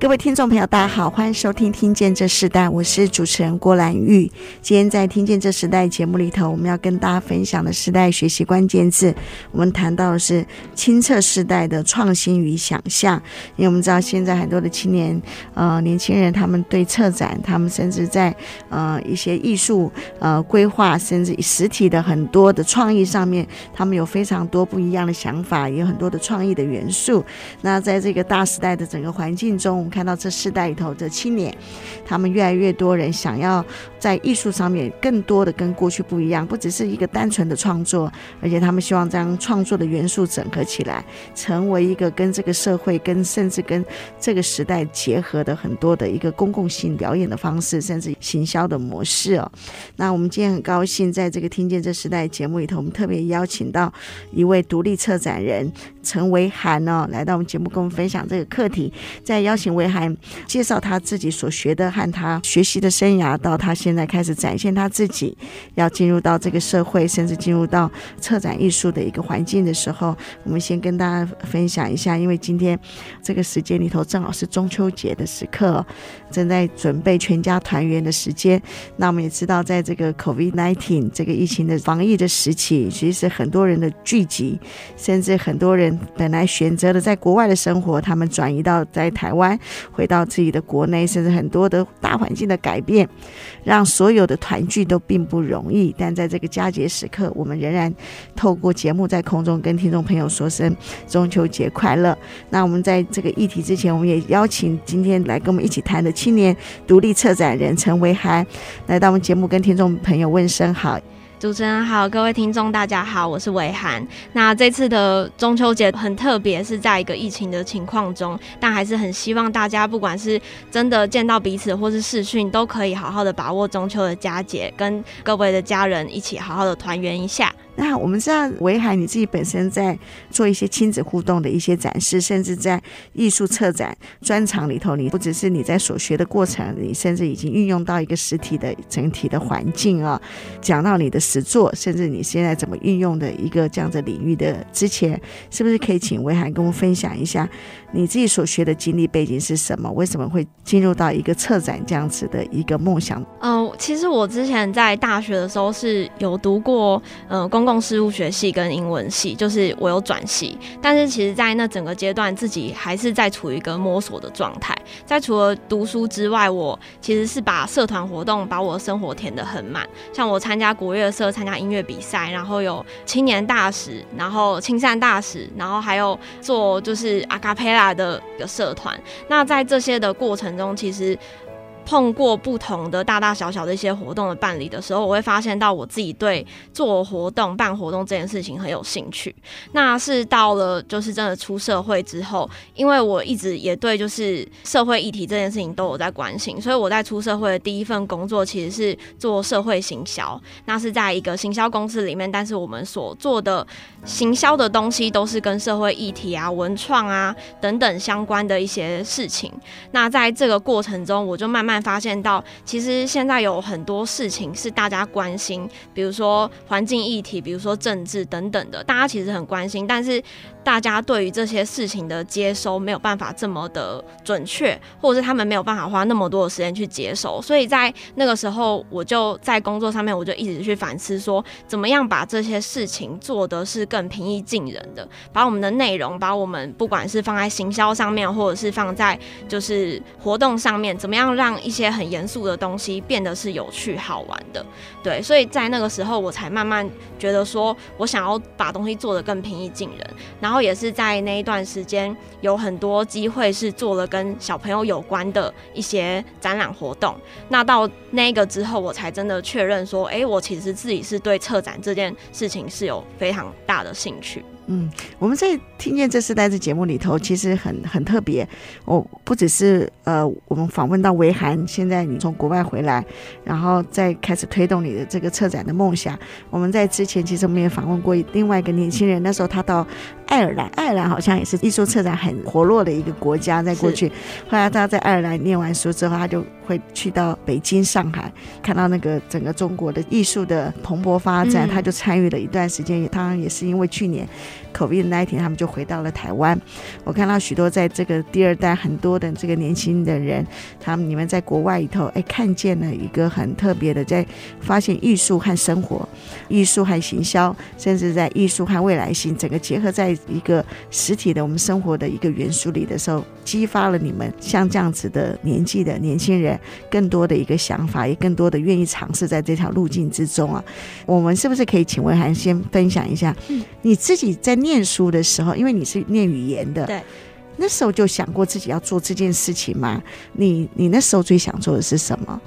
各位听众朋友，大家好，欢迎收听《听见这时代》，我是主持人郭兰玉。今天在《听见这时代》节目里头，我们要跟大家分享的时代学习关键字，我们谈到的是青策时代的创新与想象。因为我们知道，现在很多的青年呃年轻人，他们对策展，他们甚至在呃一些艺术呃规划，甚至实体的很多的创意上面，他们有非常多不一样的想法，也有很多的创意的元素。那在这个大时代的整个环境中，看到这世代里头的青年，他们越来越多人想要在艺术上面更多的跟过去不一样，不只是一个单纯的创作，而且他们希望将创作的元素整合起来，成为一个跟这个社会、跟甚至跟这个时代结合的很多的一个公共性表演的方式，甚至行销的模式哦。那我们今天很高兴，在这个听见这时代节目里头，我们特别邀请到一位独立策展人陈维涵哦，来到我们节目跟我们分享这个课题，再邀请。维涵介绍他自己所学的和他学习的生涯，到他现在开始展现他自己，要进入到这个社会，甚至进入到策展艺术的一个环境的时候，我们先跟大家分享一下，因为今天这个时间里头正好是中秋节的时刻，正在准备全家团圆的时间。那我们也知道，在这个 COVID-19 这个疫情的防疫的时期，其实很多人的聚集，甚至很多人本来选择了在国外的生活，他们转移到在台湾。回到自己的国内，甚至很多的大环境的改变，让所有的团聚都并不容易。但在这个佳节时刻，我们仍然透过节目在空中跟听众朋友说声中秋节快乐。那我们在这个议题之前，我们也邀请今天来跟我们一起谈的青年独立策展人陈维涵来到我们节目，跟听众朋友问声好。主持人好，各位听众大家好，我是维涵。那这次的中秋节很特别，是在一个疫情的情况中，但还是很希望大家不管是真的见到彼此，或是视讯，都可以好好的把握中秋的佳节，跟各位的家人一起好好的团圆一下。那我们知道维涵你自己本身在做一些亲子互动的一些展示，甚至在艺术策展专场里头，你不只是你在所学的过程，你甚至已经运用到一个实体的整体的环境啊，讲到你的实作，甚至你现在怎么运用的一个这样子领域的之前，是不是可以请维涵跟我们分享一下你自己所学的经历背景是什么？为什么会进入到一个策展这样子的一个梦想？嗯、其实我之前在大学的时候是有读过嗯、呃、公。共事务学系跟英文系，就是我有转系，但是其实，在那整个阶段，自己还是在处于一个摸索的状态。在除了读书之外，我其实是把社团活动把我的生活填得很满，像我参加国乐社，参加音乐比赛，然后有青年大使，然后亲善大使，然后还有做就是阿卡贝拉的一个社团。那在这些的过程中，其实。碰过不同的大大小小的一些活动的办理的时候，我会发现到我自己对做活动、办活动这件事情很有兴趣。那是到了就是真的出社会之后，因为我一直也对就是社会议题这件事情都有在关心，所以我在出社会的第一份工作其实是做社会行销。那是在一个行销公司里面，但是我们所做的行销的东西都是跟社会议题啊、文创啊等等相关的一些事情。那在这个过程中，我就慢慢。发现到，其实现在有很多事情是大家关心，比如说环境议题，比如说政治等等的，大家其实很关心，但是大家对于这些事情的接收没有办法这么的准确，或者是他们没有办法花那么多的时间去接收，所以在那个时候，我就在工作上面，我就一直去反思说，怎么样把这些事情做的是更平易近人的，把我们的内容，把我们不管是放在行销上面，或者是放在就是活动上面，怎么样让一些很严肃的东西变得是有趣好玩的。对，所以在那个时候，我才慢慢觉得说我想要把东西做得更平易近人。然后也是在那一段时间，有很多机会是做了跟小朋友有关的一些展览活动。那到那个之后，我才真的确认说，哎，我其实自己是对策展这件事情是有非常大的兴趣。嗯，我们在听见这世代的节目里头，其实很很特别。我不只是呃，我们访问到维涵，现在你从国外回来，然后再开始推动你的这个策展的梦想。我们在之前其实我们也访问过另外一个年轻人，那时候他到爱尔兰，爱尔兰好像也是艺术策展很活络的一个国家，在过去。后来他在爱尔兰念完书之后，他就会去到北京、上海，看到那个整个中国的艺术的蓬勃发展，他就参与了一段时间。当然也是因为去年。COVID-19，他们就回到了台湾。我看到许多在这个第二代很多的这个年轻的人，他们你们在国外里头，哎，看见了一个很特别的，在发现艺术和生活、艺术和行销，甚至在艺术和未来性整个结合在一个实体的我们生活的一个元素里的时候，激发了你们像这样子的年纪的年轻人更多的一个想法，也更多的愿意尝试在这条路径之中啊。我们是不是可以请文涵先分享一下，嗯你自己在？念书的时候，因为你是念语言的，对，那时候就想过自己要做这件事情吗？你你那时候最想做的是什么？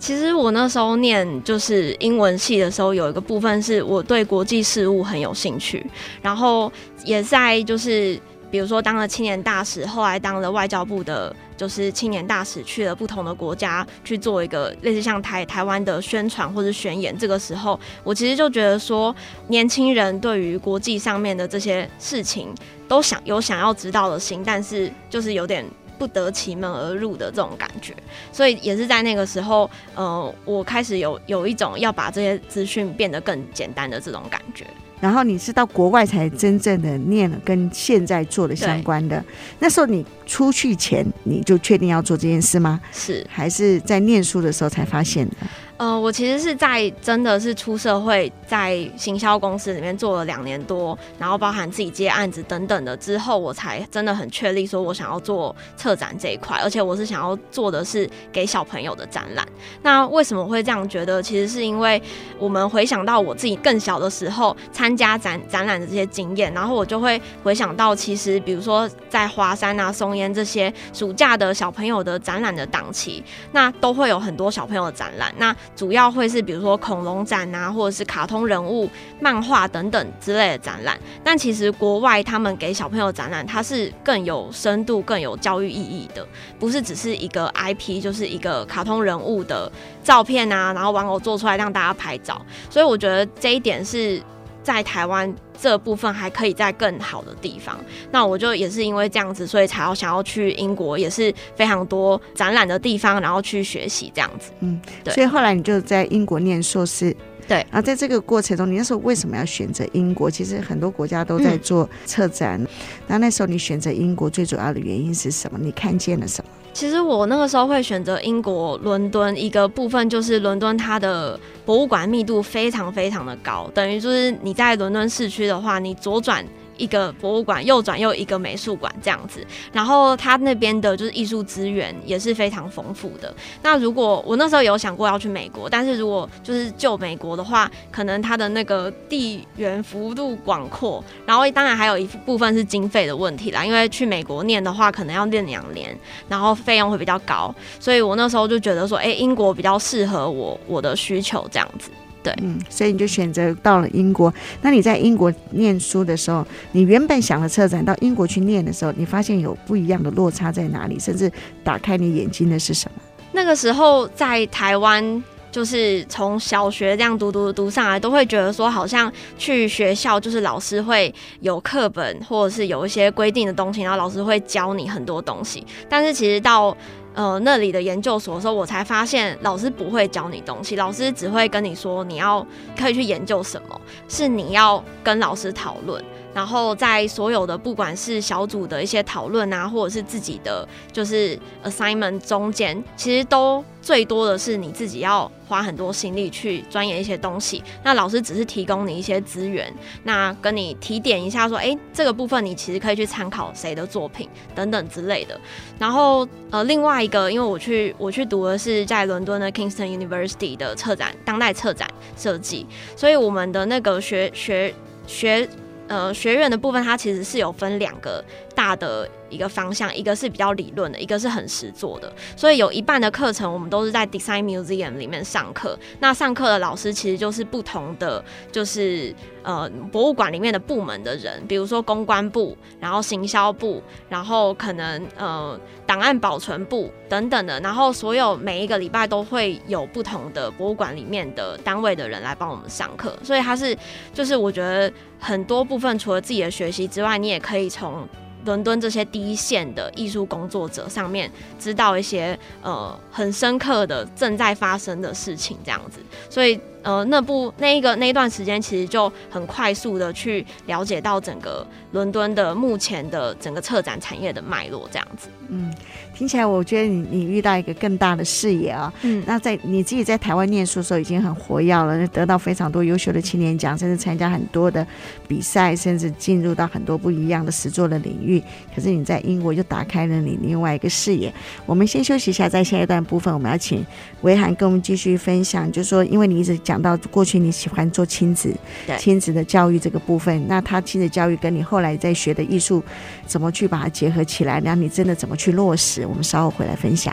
其实我那时候念就是英文系的时候，有一个部分是我对国际事务很有兴趣，然后也在就是比如说当了青年大使，后来当了外交部的。就是青年大使去了不同的国家去做一个类似像台台湾的宣传或者宣言。这个时候，我其实就觉得说，年轻人对于国际上面的这些事情都想有想要知道的心，但是就是有点不得其门而入的这种感觉。所以也是在那个时候，呃，我开始有有一种要把这些资讯变得更简单的这种感觉。然后你是到国外才真正的念了跟现在做的相关的。那时候你出去前你就确定要做这件事吗？是，还是在念书的时候才发现的？呃，我其实是在真的是出社会，在行销公司里面做了两年多，然后包含自己接案子等等的之后，我才真的很确立说我想要做策展这一块，而且我是想要做的是给小朋友的展览。那为什么会这样觉得？其实是因为我们回想到我自己更小的时候参加展展览的这些经验，然后我就会回想到，其实比如说在华山啊、松烟这些暑假的小朋友的展览的档期，那都会有很多小朋友的展览。那主要会是比如说恐龙展啊，或者是卡通人物、漫画等等之类的展览。但其实国外他们给小朋友展览，它是更有深度、更有教育意义的，不是只是一个 IP，就是一个卡通人物的照片啊，然后玩偶做出来让大家拍照。所以我觉得这一点是在台湾。这部分还可以在更好的地方，那我就也是因为这样子，所以才要想要去英国，也是非常多展览的地方，然后去学习这样子。嗯，对。所以后来你就在英国念硕士，对。那在这个过程中，你那时候为什么要选择英国？其实很多国家都在做策展，那、嗯、那时候你选择英国最主要的原因是什么？你看见了什么？其实我那个时候会选择英国伦敦，一个部分就是伦敦它的博物馆密度非常非常的高，等于就是你在伦敦市区的话，你左转。一个博物馆，右转又一个美术馆这样子，然后他那边的就是艺术资源也是非常丰富的。那如果我那时候有想过要去美国，但是如果就是就美国的话，可能它的那个地缘幅度广阔，然后当然还有一部分是经费的问题啦，因为去美国念的话，可能要念两年，然后费用会比较高，所以我那时候就觉得说，哎，英国比较适合我我的需求这样子。对，嗯，所以你就选择到了英国。那你在英国念书的时候，你原本想的策展，到英国去念的时候，你发现有不一样的落差在哪里？甚至打开你眼睛的是什么？那个时候在台湾，就是从小学这样读读读上来，都会觉得说，好像去学校就是老师会有课本，或者是有一些规定的东西，然后老师会教你很多东西。但是其实到呃，那里的研究所的时候，我才发现老师不会教你东西，老师只会跟你说你要可以去研究什么，是你要跟老师讨论。然后在所有的不管是小组的一些讨论啊，或者是自己的就是 assignment 中间，其实都最多的是你自己要花很多心力去钻研一些东西。那老师只是提供你一些资源，那跟你提点一下说，哎，这个部分你其实可以去参考谁的作品等等之类的。然后呃，另外一个，因为我去我去读的是在伦敦的 Kingston University 的策展当代策展设计，所以我们的那个学学学。呃，学院的部分它其实是有分两个大的一个方向，一个是比较理论的，一个是很实作的。所以有一半的课程我们都是在 Design Museum 里面上课。那上课的老师其实就是不同的，就是呃博物馆里面的部门的人，比如说公关部，然后行销部，然后可能呃档案保存部等等的。然后所有每一个礼拜都会有不同的博物馆里面的单位的人来帮我们上课。所以它是就是我觉得。很多部分除了自己的学习之外，你也可以从伦敦这些第一线的艺术工作者上面知道一些呃很深刻的正在发生的事情，这样子。所以呃，那部那一个那一段时间，其实就很快速的去了解到整个伦敦的目前的整个策展产业的脉络，这样子。嗯。听起来，我觉得你你遇到一个更大的视野啊。嗯，那在你自己在台湾念书的时候已经很活跃了，得到非常多优秀的青年奖，甚至参加很多的比赛，甚至进入到很多不一样的实作的领域。可是你在英国就打开了你另外一个视野。我们先休息一下，在下一段部分，我们要请维涵跟我们继续分享，就是说，因为你一直讲到过去你喜欢做亲子亲子的教育这个部分，那他亲子教育跟你后来在学的艺术怎么去把它结合起来，然后你真的怎么去落实？我们稍后回来分享。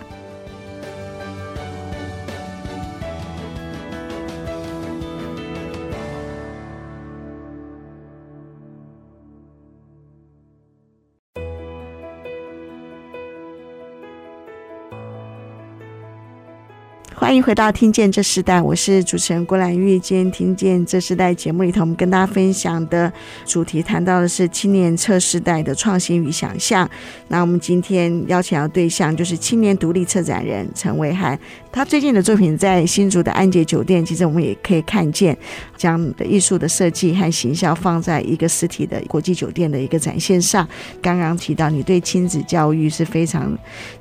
欢迎回到《听见这时代》，我是主持人郭兰玉。今天《听见这时代》节目里头，我们跟大家分享的主题谈到的是青年策世代的创新与想象。那我们今天邀请到的对象就是青年独立策展人陈维涵。他最近的作品在新竹的安捷酒店，其实我们也可以看见，将的艺术的设计和形象放在一个实体的国际酒店的一个展现上。刚刚提到你对亲子教育是非常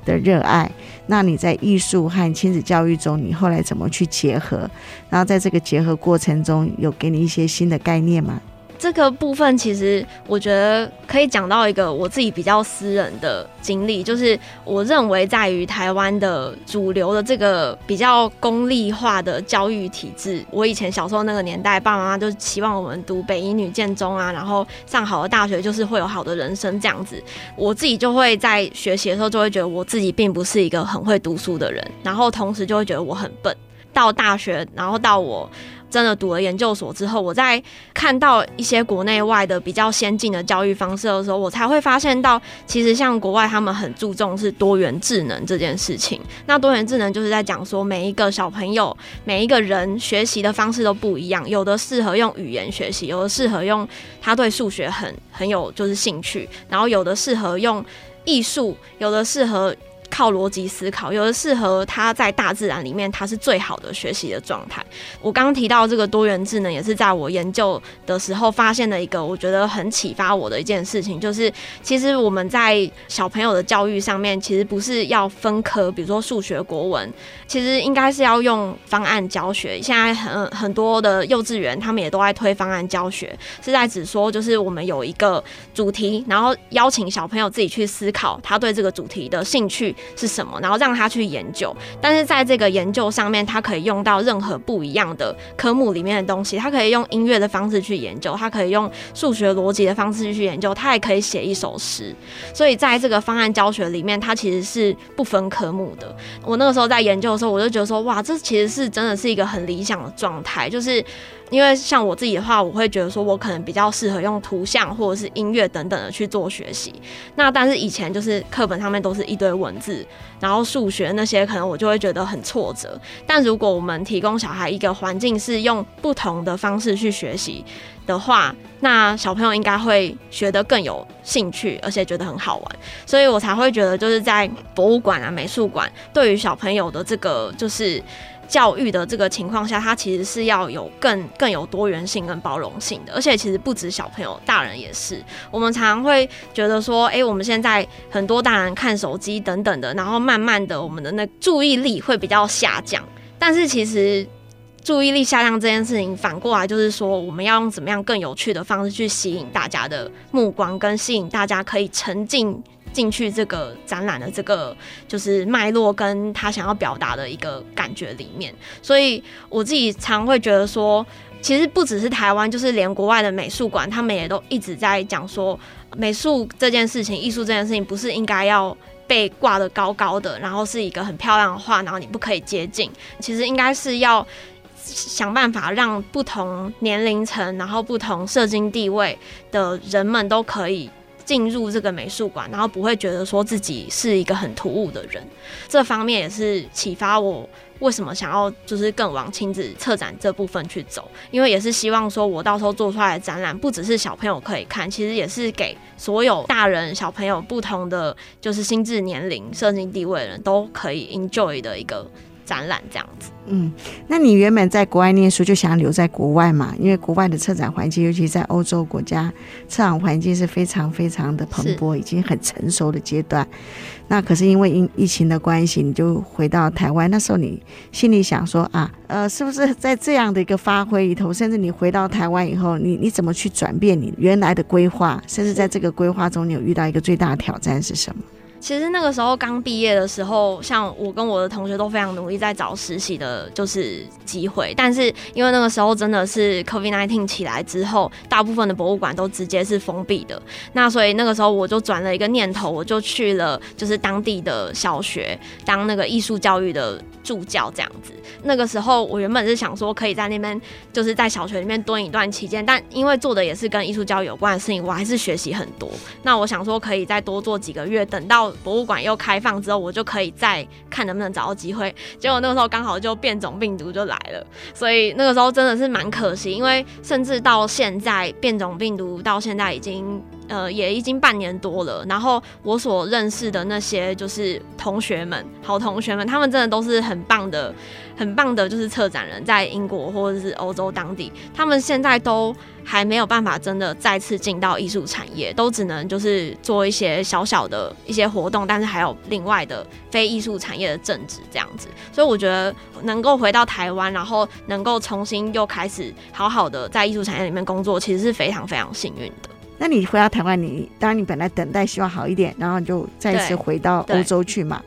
的热爱，那你在艺术和亲子教育中，你后来怎么去结合？然后在这个结合过程中，有给你一些新的概念吗？这个部分其实我觉得可以讲到一个我自己比较私人的经历，就是我认为在于台湾的主流的这个比较功利化的教育体制，我以前小时候那个年代，爸爸妈妈就期望我们读北一女、建中啊，然后上好的大学就是会有好的人生这样子。我自己就会在学习的时候就会觉得我自己并不是一个很会读书的人，然后同时就会觉得我很笨。到大学，然后到我。真的读了研究所之后，我在看到一些国内外的比较先进的教育方式的时候，我才会发现到，其实像国外他们很注重是多元智能这件事情。那多元智能就是在讲说，每一个小朋友、每一个人学习的方式都不一样，有的适合用语言学习，有的适合用他对数学很很有就是兴趣，然后有的适合用艺术，有的适合。靠逻辑思考，有的适合他在大自然里面，他是最好的学习的状态。我刚刚提到这个多元智能，也是在我研究的时候发现的一个我觉得很启发我的一件事情，就是其实我们在小朋友的教育上面，其实不是要分科，比如说数学、国文，其实应该是要用方案教学。现在很很多的幼稚园，他们也都在推方案教学，是在指说就是我们有一个主题，然后邀请小朋友自己去思考他对这个主题的兴趣。是什么？然后让他去研究，但是在这个研究上面，他可以用到任何不一样的科目里面的东西。他可以用音乐的方式去研究，他可以用数学逻辑的方式去研究，他也可以写一首诗。所以在这个方案教学里面，它其实是不分科目的。我那个时候在研究的时候，我就觉得说，哇，这其实是真的是一个很理想的状态，就是。因为像我自己的话，我会觉得说，我可能比较适合用图像或者是音乐等等的去做学习。那但是以前就是课本上面都是一堆文字，然后数学那些可能我就会觉得很挫折。但如果我们提供小孩一个环境是用不同的方式去学习的话，那小朋友应该会学得更有兴趣，而且觉得很好玩。所以我才会觉得，就是在博物馆啊、美术馆，对于小朋友的这个就是。教育的这个情况下，它其实是要有更更有多元性跟包容性的，而且其实不止小朋友，大人也是。我们常常会觉得说，哎、我们现在很多大人看手机等等的，然后慢慢的我们的那注意力会比较下降。但是其实注意力下降这件事情，反过来就是说，我们要用怎么样更有趣的方式去吸引大家的目光，跟吸引大家可以沉浸。进去这个展览的这个就是脉络，跟他想要表达的一个感觉里面，所以我自己常会觉得说，其实不只是台湾，就是连国外的美术馆，他们也都一直在讲说，美术这件事情，艺术这件事情，不是应该要被挂得高高的，然后是一个很漂亮的画，然后你不可以接近。其实应该是要想办法让不同年龄层，然后不同社经地位的人们都可以。进入这个美术馆，然后不会觉得说自己是一个很突兀的人，这方面也是启发我为什么想要就是更往亲子策展这部分去走，因为也是希望说我到时候做出来的展览不只是小朋友可以看，其实也是给所有大人小朋友不同的就是心智年龄、社经地位的人都可以 enjoy 的一个。展览这样子，嗯，那你原本在国外念书就想留在国外嘛？因为国外的策展环境，尤其在欧洲国家，策展环境是非常非常的蓬勃，已经很成熟的阶段。那可是因为疫疫情的关系，你就回到台湾。那时候你心里想说啊，呃，是不是在这样的一个发挥里头，甚至你回到台湾以后，你你怎么去转变你原来的规划？甚至在这个规划中，你有遇到一个最大的挑战是什么？其实那个时候刚毕业的时候，像我跟我的同学都非常努力在找实习的，就是机会。但是因为那个时候真的是 COVID-19 起来之后，大部分的博物馆都直接是封闭的。那所以那个时候我就转了一个念头，我就去了就是当地的小学当那个艺术教育的助教这样子。那个时候我原本是想说可以在那边就是在小学里面蹲一段期间，但因为做的也是跟艺术教育有关的事情，我还是学习很多。那我想说可以再多做几个月，等到。博物馆又开放之后，我就可以再看能不能找到机会。结果那个时候刚好就变种病毒就来了，所以那个时候真的是蛮可惜。因为甚至到现在，变种病毒到现在已经。呃，也已经半年多了。然后我所认识的那些就是同学们，好同学们，他们真的都是很棒的，很棒的，就是策展人，在英国或者是欧洲当地，他们现在都还没有办法真的再次进到艺术产业，都只能就是做一些小小的一些活动，但是还有另外的非艺术产业的正职这样子。所以我觉得能够回到台湾，然后能够重新又开始好好的在艺术产业里面工作，其实是非常非常幸运的。那你回到台湾，你当然你本来等待希望好一点，然后你就再一次回到欧洲去嘛。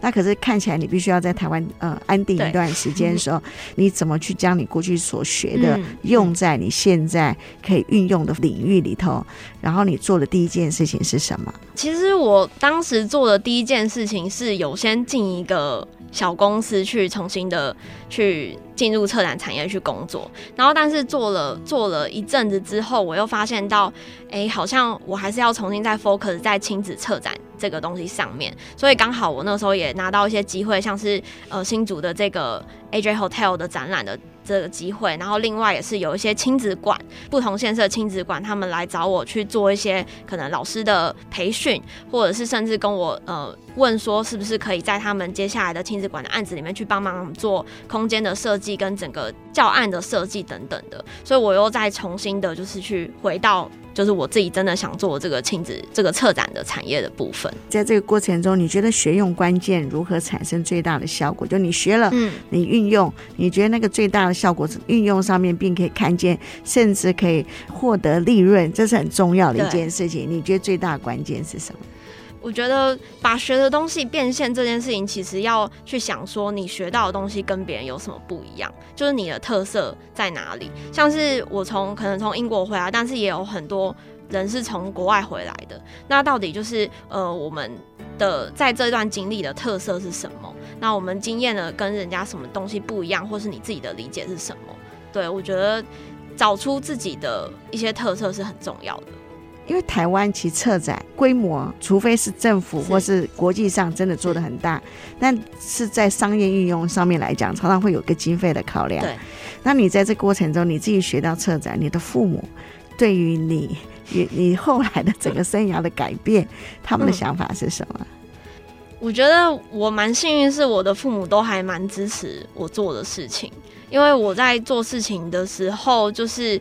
那可是看起来你必须要在台湾呃安定一段时间的时候，你怎么去将你过去所学的用在你现在可以运用的领域里头？然后你做的第一件事情是什么？其实我当时做的第一件事情是有先进一个小公司去重新的去。进入策展产业去工作，然后但是做了做了一阵子之后，我又发现到，哎，好像我还是要重新再 focus 在亲子策展这个东西上面，所以刚好我那时候也拿到一些机会，像是呃新竹的这个 AJ Hotel 的展览的。这个机会，然后另外也是有一些亲子馆，不同县市亲子馆，他们来找我去做一些可能老师的培训，或者是甚至跟我呃问说，是不是可以在他们接下来的亲子馆的案子里面去帮忙做空间的设计跟整个教案的设计等等的，所以我又再重新的就是去回到。就是我自己真的想做这个亲子这个策展的产业的部分。在这个过程中，你觉得学用关键如何产生最大的效果？就你学了，嗯，你运用，你觉得那个最大的效果是运用上面，并可以看见，甚至可以获得利润，这是很重要的一件事情。你觉得最大的关键是什么？我觉得把学的东西变现这件事情，其实要去想说，你学到的东西跟别人有什么不一样，就是你的特色在哪里。像是我从可能从英国回来，但是也有很多人是从国外回来的。那到底就是呃，我们的在这段经历的特色是什么？那我们经验的跟人家什么东西不一样，或是你自己的理解是什么？对，我觉得找出自己的一些特色是很重要的。因为台湾其策展规模，除非是政府或是国际上真的做的很大，但是在商业运用上面来讲，常常会有个经费的考量。对，那你在这过程中，你自己学到策展，你的父母对于你你你后来的整个生涯的改变，他们的想法是什么？我觉得我蛮幸运，是我的父母都还蛮支持我做的事情，因为我在做事情的时候，就是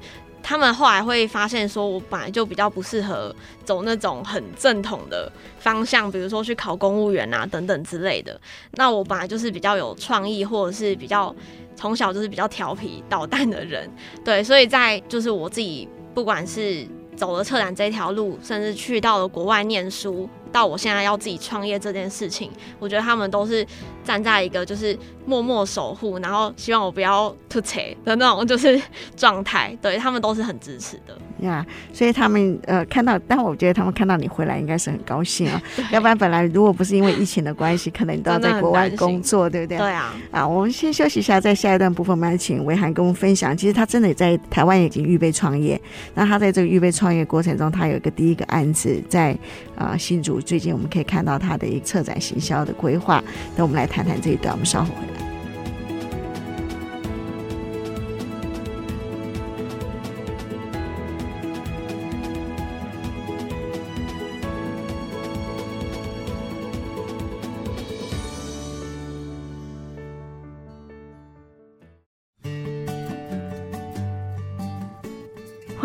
他们后来会发现，说我本来就比较不适合走那种很正统的方向，比如说去考公务员啊等等之类的。那我本来就是比较有创意，或者是比较从小就是比较调皮捣蛋的人，对，所以在就是我自己不管是走了策展这条路，甚至去到了国外念书。到我现在要自己创业这件事情，我觉得他们都是站在一个就是默默守护，然后希望我不要吐槽的那种就是 状态，对，他们都是很支持的呀。Yeah, 所以他们呃看到，但我觉得他们看到你回来应该是很高兴啊。要不然本来如果不是因为疫情的关系，可能你都要在国外工作，对不对？对啊。啊，我们先休息一下，在下一段部分，我们来请维涵跟我们分享。其实他真的在台湾已经预备创业，那他在这个预备创业过程中，他有一个第一个案子在啊、呃、新竹。最近我们可以看到它的一个策展行销的规划，那我们来谈谈这一段。我们稍后回来。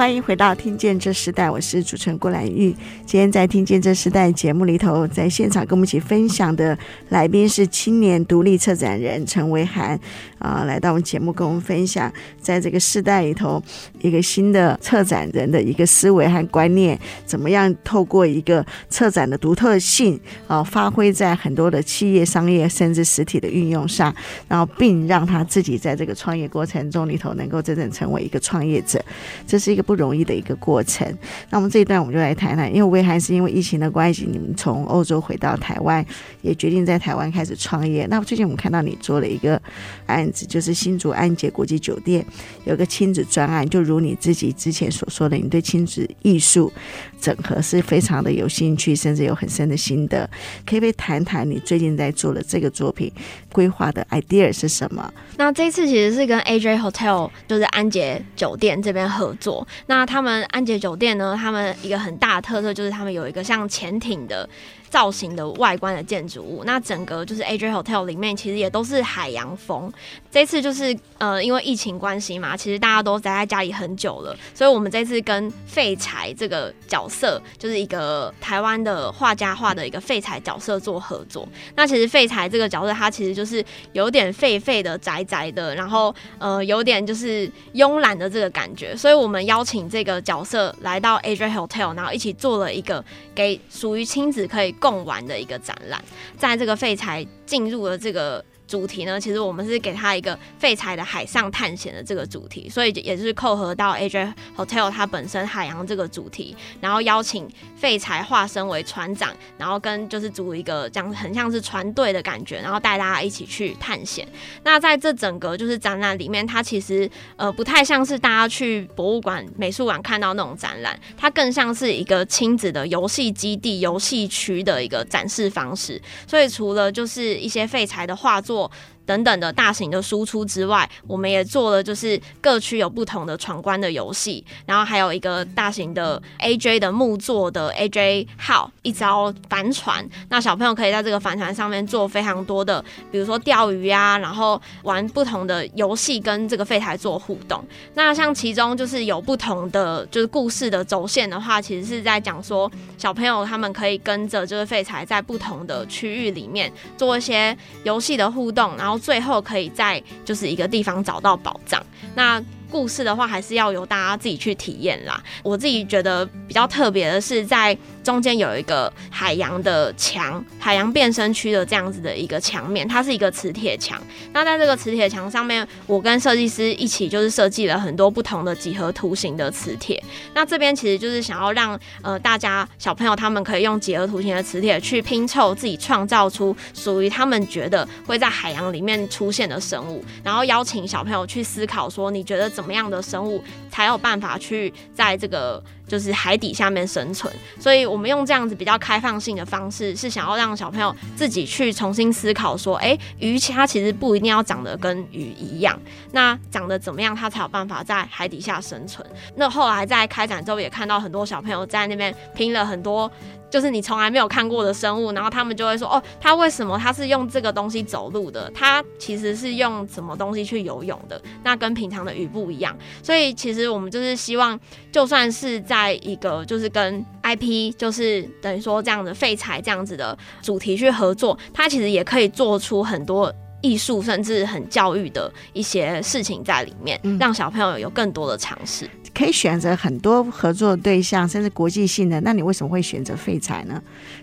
欢迎回到《听见这时代》，我是主持人郭兰玉。今天在《听见这时代》节目里头，在现场跟我们一起分享的来宾是青年独立策展人陈维涵啊，来到我们节目跟我们分享，在这个时代里头，一个新的策展人的一个思维和观念，怎么样透过一个策展的独特性啊，发挥在很多的企业、商业甚至实体的运用上，然后并让他自己在这个创业过程中里头能够真正成为一个创业者，这是一个。不容易的一个过程。那我们这一段我们就来谈谈，因为维涵是因为疫情的关系，你们从欧洲回到台湾，也决定在台湾开始创业。那最近我们看到你做了一个案子，就是新竹安捷国际酒店有个亲子专案，就如你自己之前所说的，你对亲子艺术整合是非常的有兴趣，甚至有很深的心得。可以不可以谈谈你最近在做的这个作品规划的 idea 是什么？那这次其实是跟 AJ Hotel，就是安捷酒店这边合作。那他们安捷酒店呢？他们一个很大的特色就是他们有一个像潜艇的。造型的外观的建筑物，那整个就是 AJ Hotel 里面其实也都是海洋风。这次就是呃，因为疫情关系嘛，其实大家都宅在家里很久了，所以我们这次跟废柴这个角色，就是一个台湾的画家画的一个废柴角色做合作。那其实废柴这个角色，他其实就是有点废废的、宅宅的，然后呃，有点就是慵懒的这个感觉。所以我们邀请这个角色来到 AJ Hotel，然后一起做了一个给属于亲子可以。共玩的一个展览，在这个废材进入了这个。主题呢，其实我们是给他一个废柴的海上探险的这个主题，所以也是扣合到 AJ Hotel 它本身海洋这个主题，然后邀请废柴化身为船长，然后跟就是组一个这样很像是船队的感觉，然后带大家一起去探险。那在这整个就是展览里面，它其实呃不太像是大家去博物馆、美术馆看到那种展览，它更像是一个亲子的游戏基地、游戏区的一个展示方式。所以除了就是一些废柴的画作。と等等的大型的输出之外，我们也做了就是各区有不同的闯关的游戏，然后还有一个大型的 AJ 的木座的 AJ 号一招帆船，那小朋友可以在这个帆船上面做非常多的，比如说钓鱼啊，然后玩不同的游戏跟这个废柴做互动。那像其中就是有不同的就是故事的轴线的话，其实是在讲说小朋友他们可以跟着就是废柴在不同的区域里面做一些游戏的互动，然后。最后可以在就是一个地方找到宝藏。那故事的话，还是要由大家自己去体验啦。我自己觉得比较特别的是在。中间有一个海洋的墙，海洋变身区的这样子的一个墙面，它是一个磁铁墙。那在这个磁铁墙上面，我跟设计师一起就是设计了很多不同的几何图形的磁铁。那这边其实就是想要让呃大家小朋友他们可以用几何图形的磁铁去拼凑自己创造出属于他们觉得会在海洋里面出现的生物，然后邀请小朋友去思考说，你觉得怎么样的生物才有办法去在这个。就是海底下面生存，所以我们用这样子比较开放性的方式，是想要让小朋友自己去重新思考说，哎、欸，鱼它其实不一定要长得跟鱼一样，那长得怎么样，它才有办法在海底下生存？那后来在开展之后，也看到很多小朋友在那边拼了很多。就是你从来没有看过的生物，然后他们就会说：“哦，它为什么它是用这个东西走路的？它其实是用什么东西去游泳的？那跟平常的鱼不一样。所以其实我们就是希望，就算是在一个就是跟 IP，就是等于说这样的废材这样子的主题去合作，它其实也可以做出很多。”艺术甚至很教育的一些事情在里面，嗯、让小朋友有更多的尝试，可以选择很多合作对象，甚至国际性的。那你为什么会选择废材呢？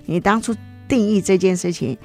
你当初定义这件事情，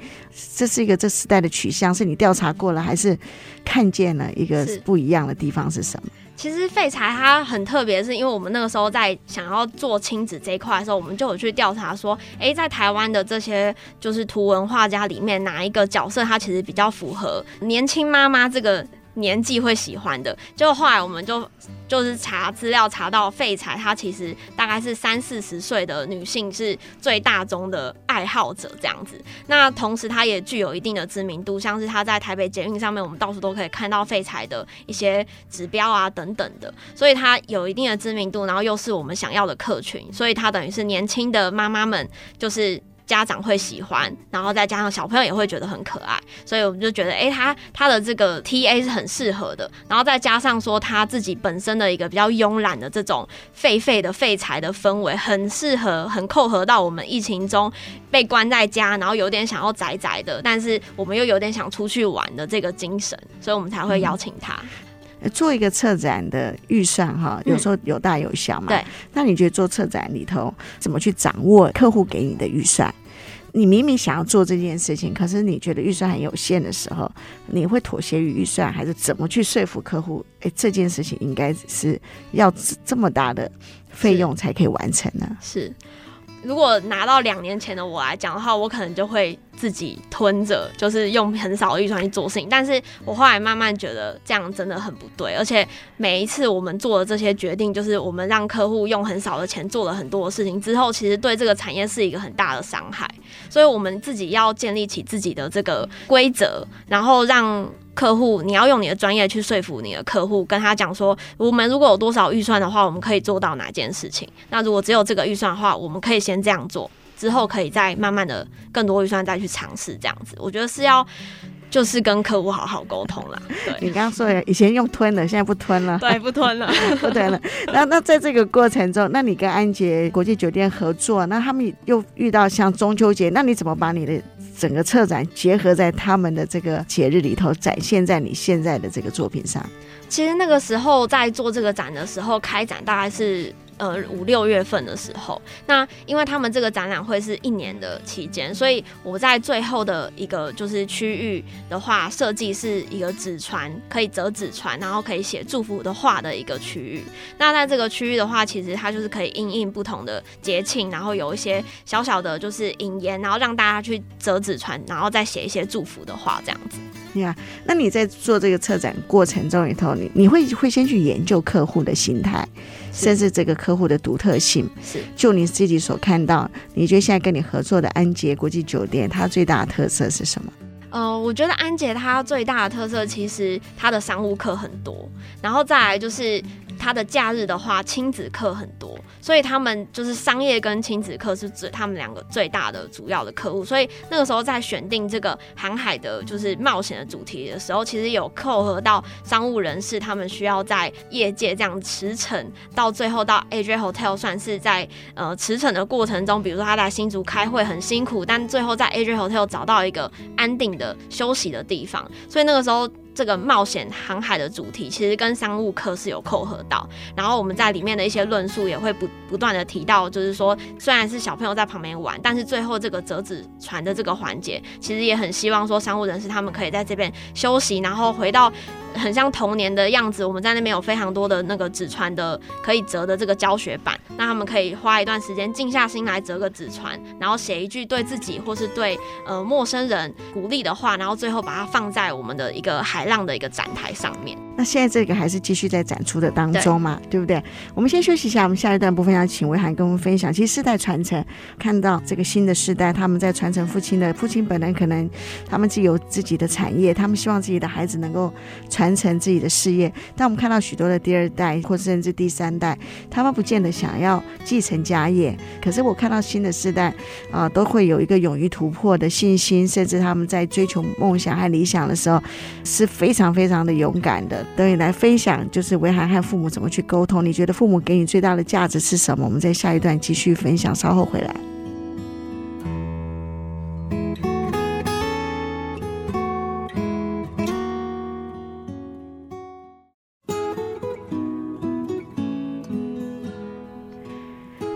这是一个这时代的取向，是你调查过了，还是看见了一个不一样的地方是什么？其实废柴它很特别，是因为我们那个时候在想要做亲子这一块的时候，我们就有去调查说，诶，在台湾的这些就是图文画家里面，哪一个角色他其实比较符合年轻妈妈这个。年纪会喜欢的，就后来我们就就是查资料查到废柴，她其实大概是三四十岁的女性是最大宗的爱好者这样子。那同时她也具有一定的知名度，像是她在台北捷运上面，我们到处都可以看到废柴的一些指标啊等等的，所以她有一定的知名度，然后又是我们想要的客群，所以她等于是年轻的妈妈们就是。家长会喜欢，然后再加上小朋友也会觉得很可爱，所以我们就觉得，哎，他他的这个 TA 是很适合的。然后再加上说他自己本身的一个比较慵懒的这种废废的废材的氛围，很适合，很扣合到我们疫情中被关在家，然后有点想要宅宅的，但是我们又有点想出去玩的这个精神，所以我们才会邀请他。做一个策展的预算哈，有时候有大有小嘛。嗯，对。那你觉得做策展里头怎么去掌握客户给你的预算？你明明想要做这件事情，可是你觉得预算很有限的时候，你会妥协于预算，还是怎么去说服客户？哎，这件事情应该是要这么大的费用才可以完成呢？是。是如果拿到两年前的我来讲的话，我可能就会自己吞着，就是用很少的预算去做事情。但是我后来慢慢觉得这样真的很不对，而且每一次我们做的这些决定，就是我们让客户用很少的钱做了很多的事情之后，其实对这个产业是一个很大的伤害。所以我们自己要建立起自己的这个规则，然后让。客户，你要用你的专业去说服你的客户，跟他讲说，我们如果有多少预算的话，我们可以做到哪件事情。那如果只有这个预算的话，我们可以先这样做，之后可以再慢慢的更多预算再去尝试这样子。我觉得是要就是跟客户好好沟通啦。对，你刚刚说的以前用吞的，现在不吞了，对，不吞了，不吞了。那那在这个过程中，那你跟安杰国际酒店合作，那他们又遇到像中秋节，那你怎么把你的？整个策展结合在他们的这个节日里头，展现在你现在的这个作品上。其实那个时候在做这个展的时候，开展大概是。呃，五六月份的时候，那因为他们这个展览会是一年的期间，所以我在最后的一个就是区域的话，设计是一个纸船，可以折纸船，然后可以写祝福的话的一个区域。那在这个区域的话，其实它就是可以因应不同的节庆，然后有一些小小的就是引言，然后让大家去折纸船，然后再写一些祝福的话，这样子。呀，那你在做这个策展过程中里头，你你会会先去研究客户的心态，甚至这个客户的独特性。是，就你自己所看到，你觉得现在跟你合作的安捷国际酒店，它最大的特色是什么？呃，我觉得安捷它最大的特色，其实它的商务客很多，然后再来就是。他的假日的话，亲子课很多，所以他们就是商业跟亲子课是最他们两个最大的主要的客户。所以那个时候在选定这个航海的，就是冒险的主题的时候，其实有扣合到商务人士，他们需要在业界这样驰骋，到最后到 AJ Hotel 算是在呃驰骋的过程中，比如说他在新竹开会很辛苦，但最后在 AJ Hotel 找到一个安定的休息的地方，所以那个时候。这个冒险航海的主题其实跟商务课是有扣合到，然后我们在里面的一些论述也会不不断的提到，就是说虽然是小朋友在旁边玩，但是最后这个折纸船的这个环节，其实也很希望说商务人士他们可以在这边休息，然后回到很像童年的样子。我们在那边有非常多的那个纸船的可以折的这个教学板，那他们可以花一段时间静下心来折个纸船，然后写一句对自己或是对呃陌生人鼓励的话，然后最后把它放在我们的一个海浪的一个展台上面。那现在这个还是继续在展出的当中嘛，对，不对？我们先休息一下，我们下一段部分要请维涵跟我们分享。其实世代传承，看到这个新的世代，他们在传承父亲的，父亲本人可能他们既有自己的产业，他们希望自己的孩子能够传承自己的事业。但我们看到许多的第二代或甚至第三代，他们不见得想要继承家业。可是我看到新的世代啊、都会有一个勇于突破的信心，甚至他们在追求梦想和理想的时候，是非常非常的勇敢的。等你来分享，就是维涵和父母怎么去沟通？你觉得父母给你最大的价值是什么？我们在下一段继续分享，稍后回来。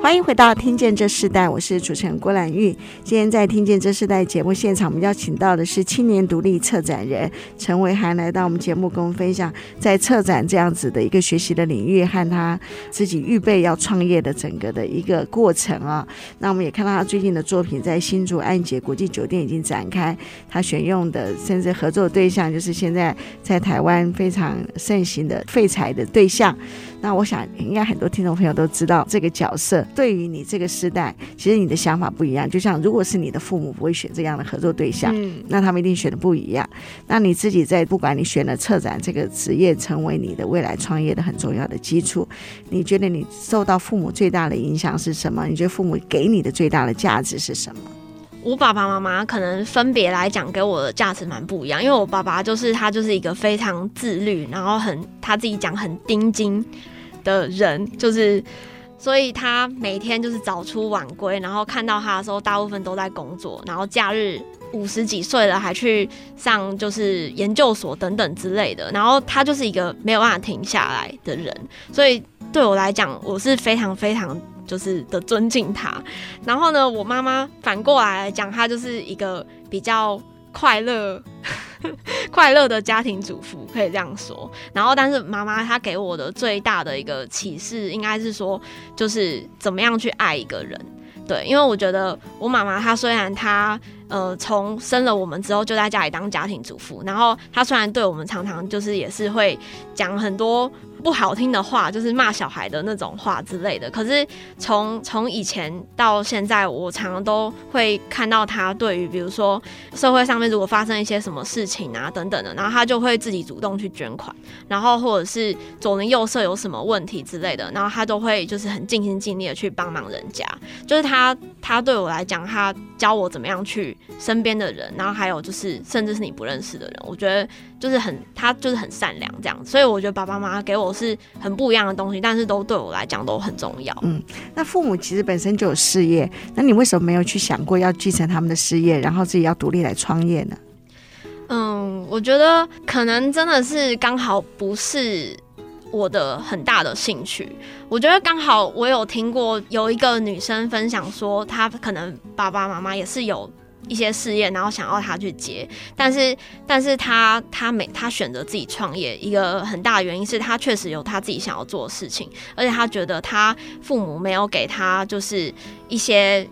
欢迎回到《听见这世代》，我是主持人郭兰玉。今天在《听见这世代》节目现场，我们邀请到的是青年独立策展人陈维涵来到我们节目，跟我们分享在策展这样子的一个学习的领域和他自己预备要创业的整个的一个过程啊。那我们也看到他最近的作品在新竹安捷国际酒店已经展开，他选用的甚至合作对象就是现在在台湾非常盛行的废材的对象。那我想应该很多听众朋友都知道这个角色。对于你这个时代，其实你的想法不一样。就像如果是你的父母不会选这样的合作对象，嗯，那他们一定选的不一样。那你自己在不管你选了策展这个职业，成为你的未来创业的很重要的基础，你觉得你受到父母最大的影响是什么？你觉得父母给你的最大的价值是什么？我爸爸妈妈可能分别来讲给我的价值蛮不一样，因为我爸爸就是他就是一个非常自律，然后很他自己讲很钉金的人，就是。所以他每天就是早出晚归，然后看到他的时候，大部分都在工作，然后假日五十几岁了还去上就是研究所等等之类的，然后他就是一个没有办法停下来的人，所以对我来讲，我是非常非常就是的尊敬他。然后呢，我妈妈反过来讲，她就是一个比较快乐。快乐的家庭主妇可以这样说，然后但是妈妈她给我的最大的一个启示，应该是说，就是怎么样去爱一个人。对，因为我觉得我妈妈她虽然她呃从生了我们之后就在家里当家庭主妇，然后她虽然对我们常常就是也是会讲很多。不好听的话，就是骂小孩的那种话之类的。可是从从以前到现在，我常常都会看到他对于，比如说社会上面如果发生一些什么事情啊等等的，然后他就会自己主动去捐款，然后或者是左邻右舍有什么问题之类的，然后他都会就是很尽心尽力的去帮忙人家。就是他他对我来讲，他教我怎么样去身边的人，然后还有就是甚至是你不认识的人，我觉得。就是很，他就是很善良这样，所以我觉得爸爸妈妈给我是很不一样的东西，但是都对我来讲都很重要。嗯，那父母其实本身就有事业，那你为什么没有去想过要继承他们的事业，然后自己要独立来创业呢？嗯，我觉得可能真的是刚好不是我的很大的兴趣。我觉得刚好我有听过有一个女生分享说，她可能爸爸妈妈也是有。一些事业，然后想要他去接，但是，但是他他没他选择自己创业，一个很大的原因是他确实有他自己想要做的事情，而且他觉得他父母没有给他就是一些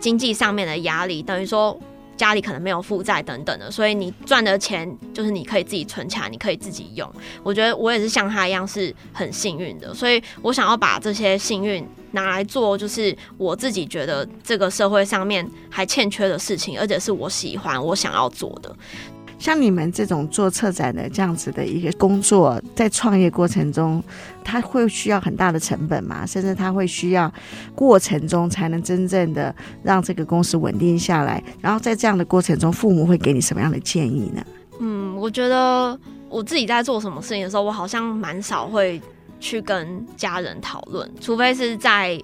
经济上面的压力，等于说。家里可能没有负债等等的，所以你赚的钱就是你可以自己存起来，你可以自己用。我觉得我也是像他一样是很幸运的，所以我想要把这些幸运拿来做，就是我自己觉得这个社会上面还欠缺的事情，而且是我喜欢、我想要做的。像你们这种做策展的这样子的一个工作，在创业过程中，他会需要很大的成本嘛？甚至他会需要过程中才能真正的让这个公司稳定下来。然后在这样的过程中，父母会给你什么样的建议呢？嗯，我觉得我自己在做什么事情的时候，我好像蛮少会去跟家人讨论，除非是在。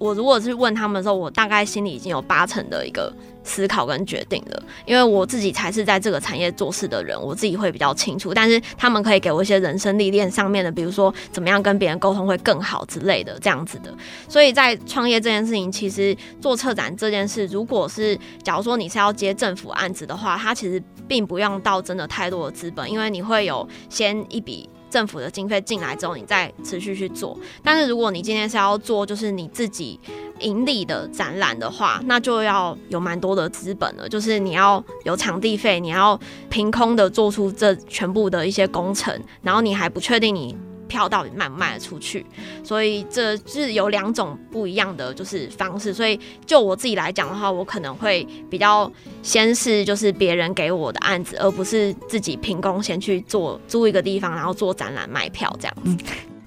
我如果是问他们的时候，我大概心里已经有八成的一个思考跟决定了，因为我自己才是在这个产业做事的人，我自己会比较清楚。但是他们可以给我一些人生历练上面的，比如说怎么样跟别人沟通会更好之类的这样子的。所以在创业这件事情，其实做策展这件事，如果是假如说你是要接政府案子的话，它其实并不用到真的太多的资本，因为你会有先一笔。政府的经费进来之后，你再持续去做。但是如果你今天是要做就是你自己盈利的展览的话，那就要有蛮多的资本了。就是你要有场地费，你要凭空的做出这全部的一些工程，然后你还不确定你。票到底卖不卖得出去？所以这是有两种不一样的就是方式。所以就我自己来讲的话，我可能会比较先是就是别人给我的案子，而不是自己凭空先去做租一个地方，然后做展览卖票这样子。嗯，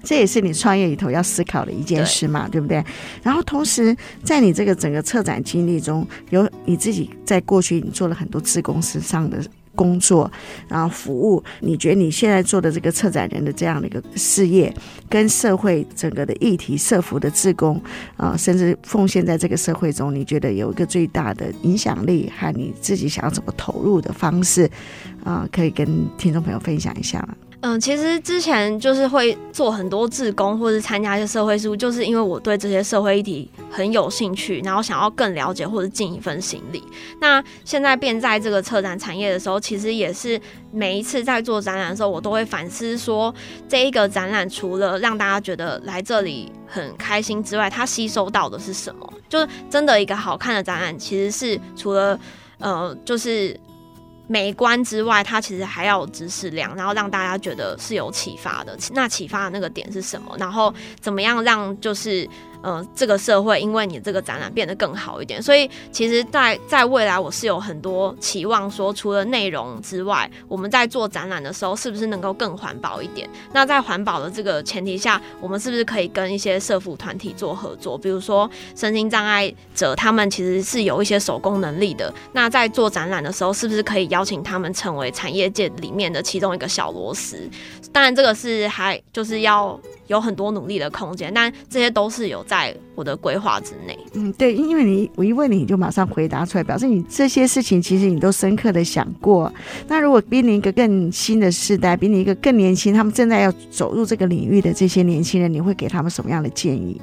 这也是你创业里头要思考的一件事嘛，对，对不对？然后同时在你这个整个策展经历中，有你自己在过去你做了很多自公司上的。工作，然后服务，你觉得你现在做的这个策展人的这样的一个事业，跟社会整个的议题、社福的志工啊、甚至奉献在这个社会中，你觉得有一个最大的影响力和你自己想要怎么投入的方式啊、可以跟听众朋友分享一下吗？嗯，其实之前就是会做很多志工，或是参加一些社会事务，就是因为我对这些社会议题很有兴趣，然后想要更了解或者尽一份心力。那现在变在这个策展产业的时候，其实也是每一次在做展览的时候，我都会反思说，这一个展览除了让大家觉得来这里很开心之外，它吸收到的是什么？就是真的一个好看的展览，其实是除了呃，就是。美观之外，它其实还要有知识量，然后让大家觉得是有启发的。那启发的那个点是什么？然后怎么样让就是。呃，这个社会因为你这个展览变得更好一点，所以其实在，在在未来我是有很多期望，说除了内容之外，我们在做展览的时候，是不是能够更环保一点？那在环保的这个前提下，我们是不是可以跟一些社福团体做合作？比如说身心障碍者，他们其实是有一些手工能力的。那在做展览的时候，是不是可以邀请他们成为产业界里面的其中一个小螺丝？当然，这个是还就是要。有很多努力的空间，但这些都是有在我的规划之内。嗯，对，因为你我一问你，你就马上回答出来，表示你这些事情其实你都深刻的想过。那如果比你一个更新的世代，比你一个更年轻，他们正在要走入这个领域的这些年轻人，你会给他们什么样的建议？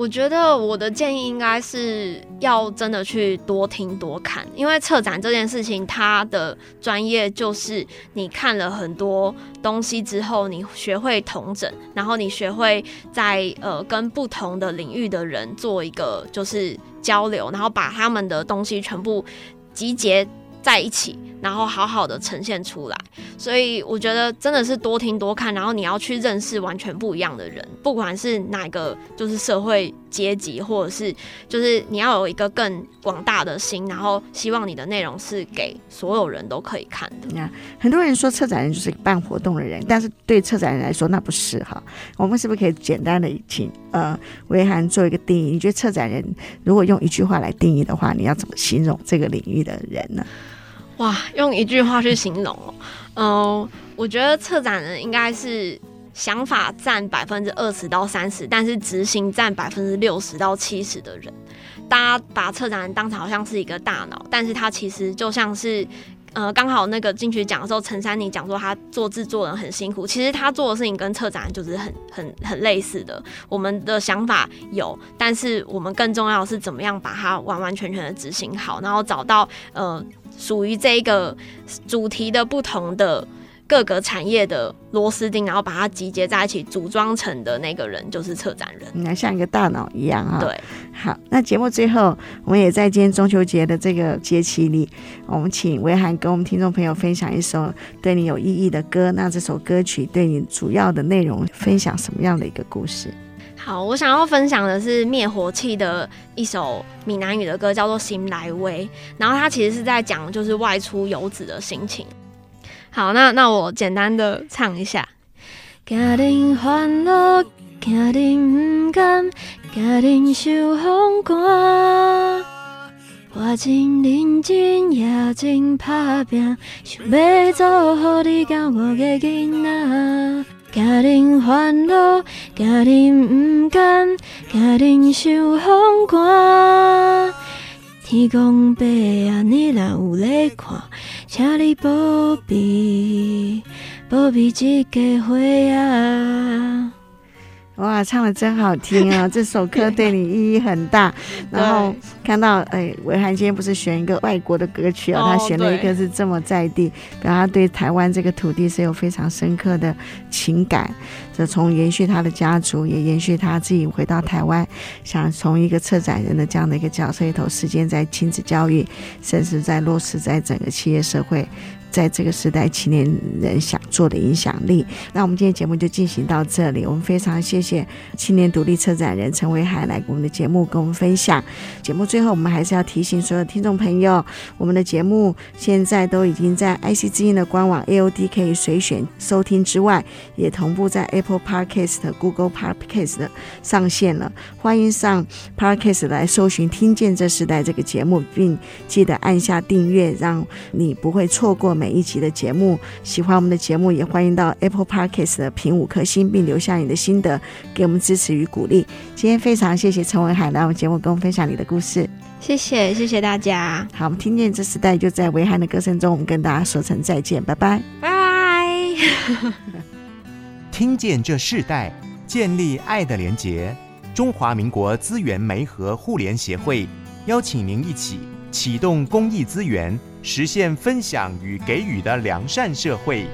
我觉得我的建议应该是要真的去多听多看，因为策展这件事情，它的专业就是你看了很多东西之后，你学会统整，然后你学会在呃跟不同的领域的人做一个就是交流，然后把他们的东西全部集结在一起。然后好好的呈现出来，所以我觉得真的是多听多看，然后你要去认识完全不一样的人，不管是哪个就是社会阶级，或者是就是你要有一个更广大的心，然后希望你的内容是给所有人都可以看的。那很多人说策展人就是办活动的人，但是对策展人来说那不是哈。我们是不是可以简单的请呃维涵做一个定义？你觉得策展人如果用一句话来定义的话，你要怎么形容这个领域的人呢？哇，用一句话去形容哦，嗯、我觉得策展人应该是想法占百分之二十到三十，但是执行占百分之六十到七十的人。大家把策展人当成好像是一个大脑，但是他其实就像是，呃，刚好那个金曲奖的时候，陈珊妮讲说他做制作人很辛苦，其实他做的事情跟策展人就是很很很类似的。我们的想法有，但是我们更重要的是怎么样把它完完全全的执行好，然后找到呃。属于这一个主题的不同的各个产业的螺丝钉，然后把它集结在一起组装成的那个人就是策展人，你看像一个大脑一样啊。对，好，那节目最后，我们也在今天中秋节的这个节气里，我们请维涵跟我们听众朋友分享一首对你有意义的歌。那这首歌曲对你主要的内容分享什么样的一个故事？好，我想要分享的是灭火器的一首闽南语的歌，叫做《心内话》，然后它其实是在讲就是外出游子的心情。好，那那我简单的唱一下。家庭欢乐，家庭不甘，家庭受风寒，我真认真也真打拼，想要做好你甲我的囡仔。家庭烦恼，家庭不甘，家庭受风寒。天公伯啊，你若有在看，请你保庇，保庇这个花啊！哇，唱得真好听啊！这首歌对你意义很大。然后看到，哎，维涵今天不是选一个外国的歌曲啊，哦、他选了一个是这么在地，表达他对台湾这个土地是有非常深刻的情感。这从延续他的家族，也延续他自己回到台湾，想从一个策展人的这样的一个角色里头，实践在亲子教育，甚至在落实在整个企业社会。在这个时代，青年人想做的影响力。那我们今天节目就进行到这里。我们非常谢谢青年独立策展人陈维海来我们的节目跟我们分享。节目最后，最后我们还是要提醒所有听众朋友，我们的节目现在都已经在 IC 之音的官网 AOD 可以随选收听之外，也同步在 Apple Podcast、Google Podcast 上线了。欢迎上 Podcast 来搜寻《听见这时代》这个节目，并记得按下订阅，让你不会错过。每一集的节目，喜欢我们的节目，也欢迎到 Apple Podcast 的评五颗星，并留下你的心得，给我们支持与鼓励。今天非常谢谢陈文海来我们节目跟我们分享你的故事，谢谢谢谢大家。好，我们听见这时代就在维涵的歌声中，我们跟大家说声再见，拜拜拜拜。听见这世代，建立爱的连结。中华民国资源媒和互联协会邀请您一起启动公益资源。实现分享与给予的良善社会。